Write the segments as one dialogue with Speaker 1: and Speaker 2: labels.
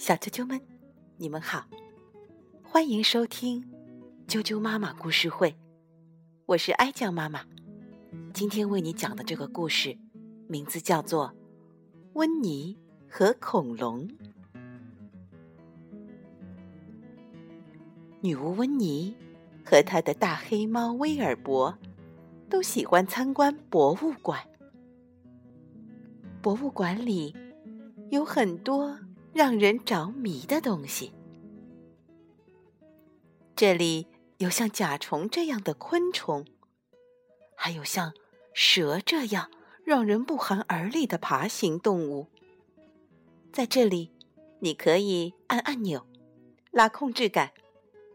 Speaker 1: 小啾啾们，你们好，欢迎收听啾啾妈妈故事会，我是哀酱妈妈。今天为你讲的这个故事，名字叫做《温妮和恐龙》。女巫温妮和她的大黑猫威尔伯都喜欢参观博物馆。博物馆里有很多。让人着迷的东西。这里有像甲虫这样的昆虫，还有像蛇这样让人不寒而栗的爬行动物。在这里，你可以按按钮、拉控制杆，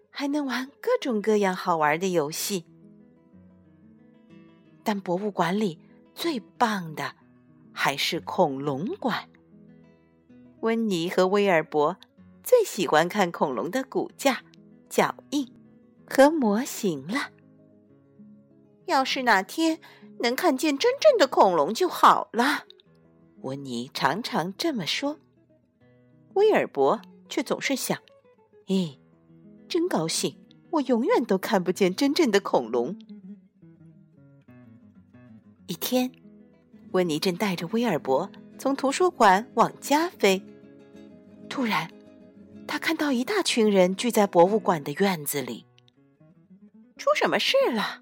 Speaker 1: 还能玩各种各样好玩的游戏。但博物馆里最棒的还是恐龙馆。温妮和威尔伯最喜欢看恐龙的骨架、脚印和模型了。要是哪天能看见真正的恐龙就好了，温妮常常这么说。威尔伯却总是想：“咦，真高兴，我永远都看不见真正的恐龙。”一天，温妮正带着威尔伯从图书馆往家飞。突然，他看到一大群人聚在博物馆的院子里。出什么事了？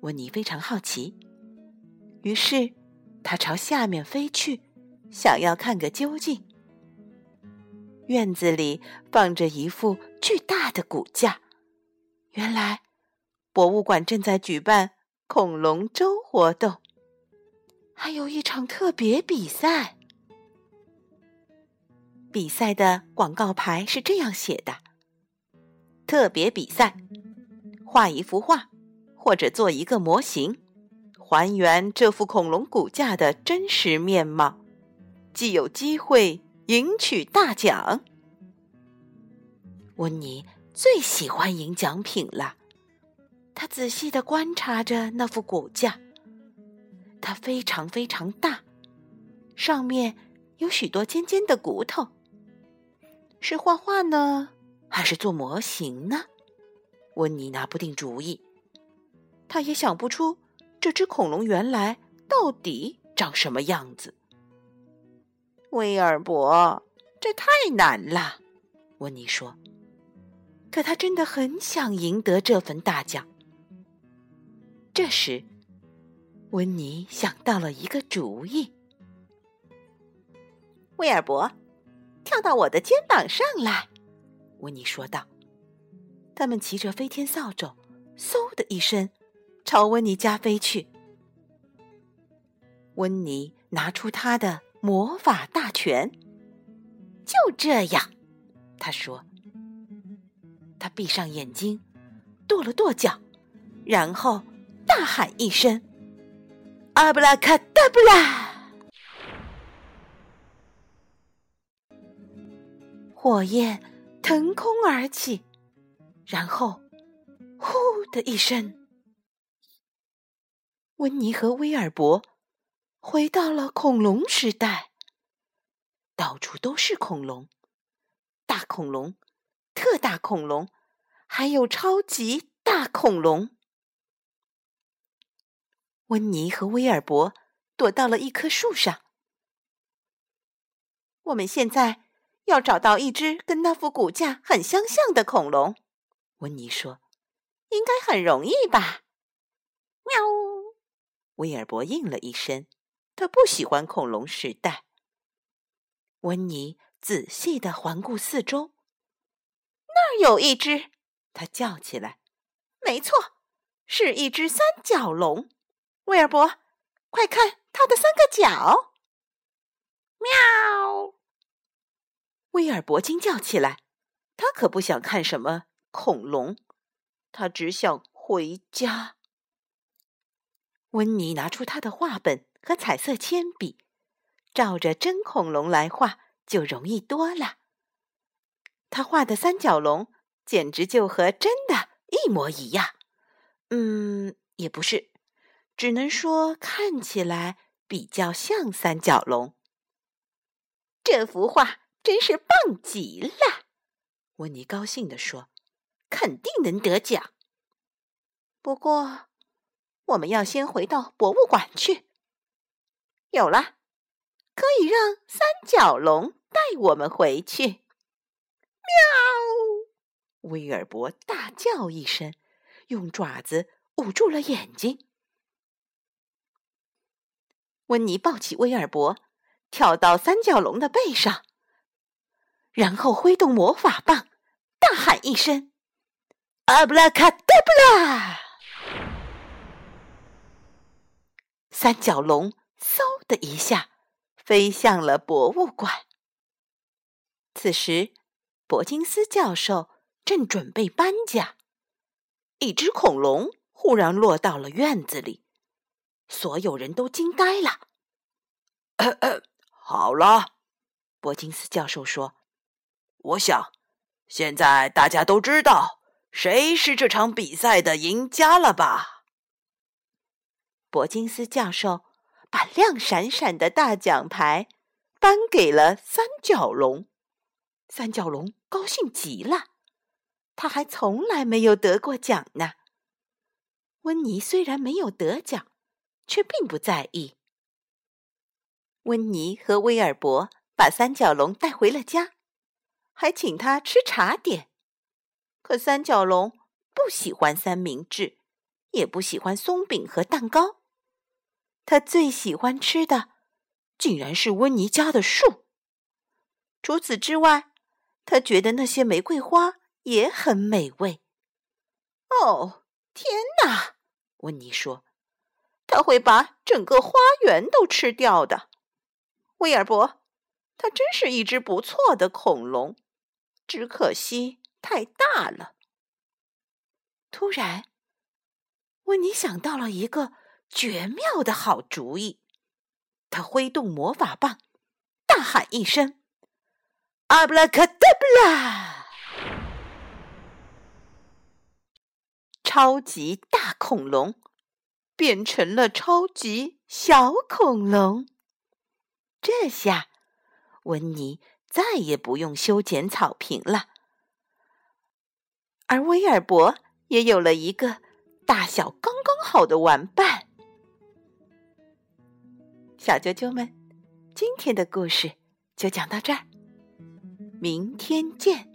Speaker 1: 温妮非常好奇。于是，他朝下面飞去，想要看个究竟。院子里放着一副巨大的骨架，原来博物馆正在举办恐龙周活动，还有一场特别比赛。比赛的广告牌是这样写的：“特别比赛，画一幅画或者做一个模型，还原这副恐龙骨架的真实面貌，既有机会赢取大奖。”温妮最喜欢赢奖品了。他仔细的观察着那副骨架，它非常非常大，上面有许多尖尖的骨头。是画画呢，还是做模型呢？温妮拿不定主意。他也想不出这只恐龙原来到底长什么样子。威尔伯，这太难了，温妮说。可他真的很想赢得这份大奖。这时，温妮想到了一个主意。威尔伯。跳到我的肩膀上来，温妮说道。他们骑着飞天扫帚，嗖的一声，朝温妮家飞去。温妮拿出他的魔法大拳，就这样，他说。他闭上眼睛，跺了跺脚，然后大喊一声：“阿布拉卡达布拉！”火焰腾空而起，然后“呼”的一声，温妮和威尔伯回到了恐龙时代。到处都是恐龙，大恐龙、特大恐龙，还有超级大恐龙。温妮和威尔伯躲到了一棵树上。我们现在。要找到一只跟那副骨架很相像的恐龙，温妮说：“应该很容易吧？”喵，威尔伯应了一声。他不喜欢恐龙时代。温妮仔细的环顾四周，那儿有一只，他叫起来：“没错，是一只三角龙。”威尔伯，快看它的三个角！喵。威尔伯惊叫起来，他可不想看什么恐龙，他只想回家。温妮拿出他的画本和彩色铅笔，照着真恐龙来画就容易多了。他画的三角龙简直就和真的一模一样。嗯，也不是，只能说看起来比较像三角龙。这幅画。真是棒极了！温妮高兴地说：“肯定能得奖。不过，我们要先回到博物馆去。有了，可以让三角龙带我们回去。”喵！威尔伯大叫一声，用爪子捂住了眼睛。温妮抱起威尔伯，跳到三角龙的背上，然后挥动魔法棒，大喊一声：“阿布拉卡达布拉！”三角龙嗖的一下飞向了博物馆。此时，伯金斯教授正准备搬家，一只恐龙忽然落到了院子里。所有人都惊呆了。
Speaker 2: 好了，伯金斯教授说：“我想，现在大家都知道谁是这场比赛的赢家了吧？”
Speaker 1: 伯金斯教授把亮闪闪的大奖牌颁给了三角龙。三角龙高兴极了，他还从来没有得过奖呢。温妮虽然没有得奖。却并不在意。温妮和威尔伯把三角龙带回了家，还请他吃茶点。可三角龙不喜欢三明治，也不喜欢松饼和蛋糕。他最喜欢吃的，竟然是温妮家的树。除此之外，他觉得那些玫瑰花也很美味。哦，天哪！温妮说。他会把整个花园都吃掉的，威尔伯，他真是一只不错的恐龙，只可惜太大了。突然，温妮想到了一个绝妙的好主意，他挥动魔法棒，大喊一声：“阿布拉卡达布拉！”超级大恐龙。变成了超级小恐龙。这下，温妮再也不用修剪草坪了，而威尔伯也有了一个大小刚刚好的玩伴。小啾啾们，今天的故事就讲到这儿，明天见。